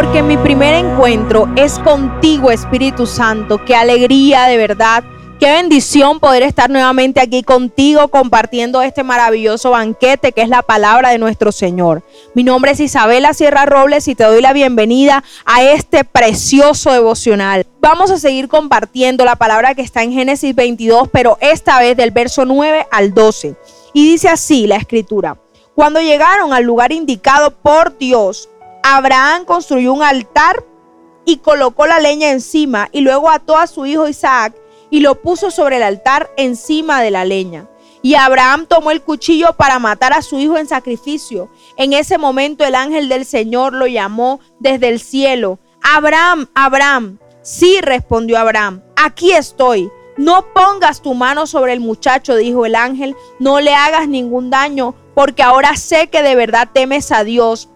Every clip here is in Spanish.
porque mi primer encuentro es contigo, Espíritu Santo. Qué alegría de verdad. Qué bendición poder estar nuevamente aquí contigo compartiendo este maravilloso banquete que es la palabra de nuestro Señor. Mi nombre es Isabela Sierra Robles y te doy la bienvenida a este precioso devocional. Vamos a seguir compartiendo la palabra que está en Génesis 22, pero esta vez del verso 9 al 12. Y dice así la escritura. Cuando llegaron al lugar indicado por Dios, Abraham construyó un altar y colocó la leña encima y luego ató a su hijo Isaac y lo puso sobre el altar encima de la leña. Y Abraham tomó el cuchillo para matar a su hijo en sacrificio. En ese momento el ángel del Señor lo llamó desde el cielo. Abraham, Abraham. Sí, respondió Abraham, aquí estoy. No pongas tu mano sobre el muchacho, dijo el ángel, no le hagas ningún daño, porque ahora sé que de verdad temes a Dios.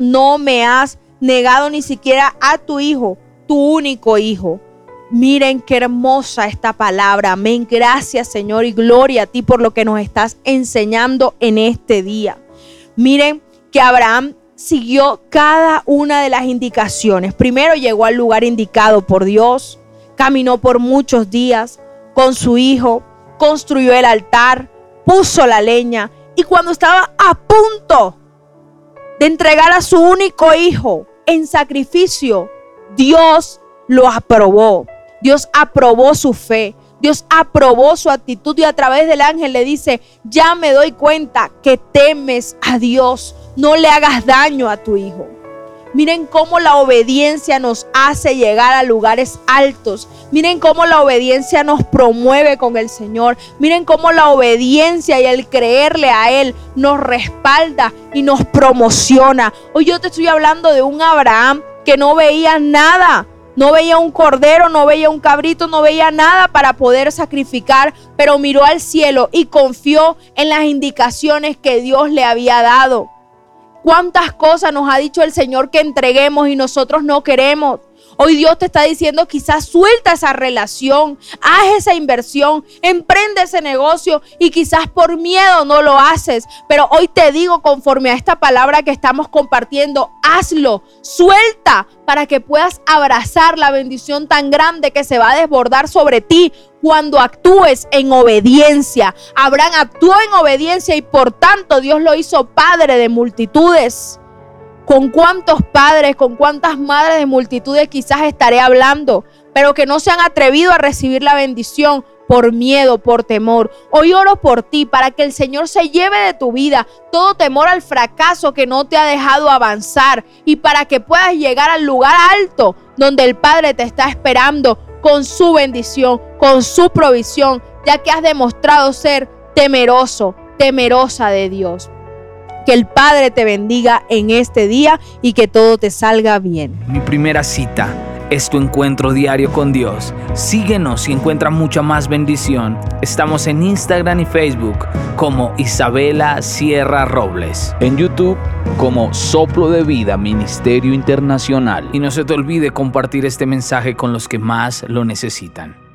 No me has negado ni siquiera a tu hijo, tu único hijo. Miren qué hermosa esta palabra. Amén. Gracias Señor y gloria a ti por lo que nos estás enseñando en este día. Miren que Abraham siguió cada una de las indicaciones. Primero llegó al lugar indicado por Dios, caminó por muchos días con su hijo, construyó el altar, puso la leña y cuando estaba a punto de entregar a su único hijo en sacrificio, Dios lo aprobó. Dios aprobó su fe. Dios aprobó su actitud y a través del ángel le dice, ya me doy cuenta que temes a Dios. No le hagas daño a tu hijo. Miren cómo la obediencia nos hace llegar a lugares altos. Miren cómo la obediencia nos promueve con el Señor. Miren cómo la obediencia y el creerle a Él nos respalda y nos promociona. Hoy yo te estoy hablando de un Abraham que no veía nada no veía un cordero, no veía un cabrito, no veía nada para poder sacrificar, pero miró al cielo y confió en las indicaciones que Dios le había dado. ¿Cuántas cosas nos ha dicho el Señor que entreguemos y nosotros no queremos? Hoy Dios te está diciendo, quizás suelta esa relación, haz esa inversión, emprende ese negocio y quizás por miedo no lo haces. Pero hoy te digo, conforme a esta palabra que estamos compartiendo, hazlo, suelta para que puedas abrazar la bendición tan grande que se va a desbordar sobre ti cuando actúes en obediencia. Abraham actuó en obediencia y por tanto Dios lo hizo padre de multitudes con cuántos padres, con cuántas madres de multitudes quizás estaré hablando, pero que no se han atrevido a recibir la bendición por miedo, por temor. Hoy oro por ti para que el Señor se lleve de tu vida todo temor al fracaso que no te ha dejado avanzar y para que puedas llegar al lugar alto donde el Padre te está esperando con su bendición, con su provisión, ya que has demostrado ser temeroso, temerosa de Dios. Que el Padre te bendiga en este día y que todo te salga bien. Mi primera cita es tu encuentro diario con Dios. Síguenos y encuentra mucha más bendición. Estamos en Instagram y Facebook como Isabela Sierra Robles. En YouTube como Soplo de Vida Ministerio Internacional. Y no se te olvide compartir este mensaje con los que más lo necesitan.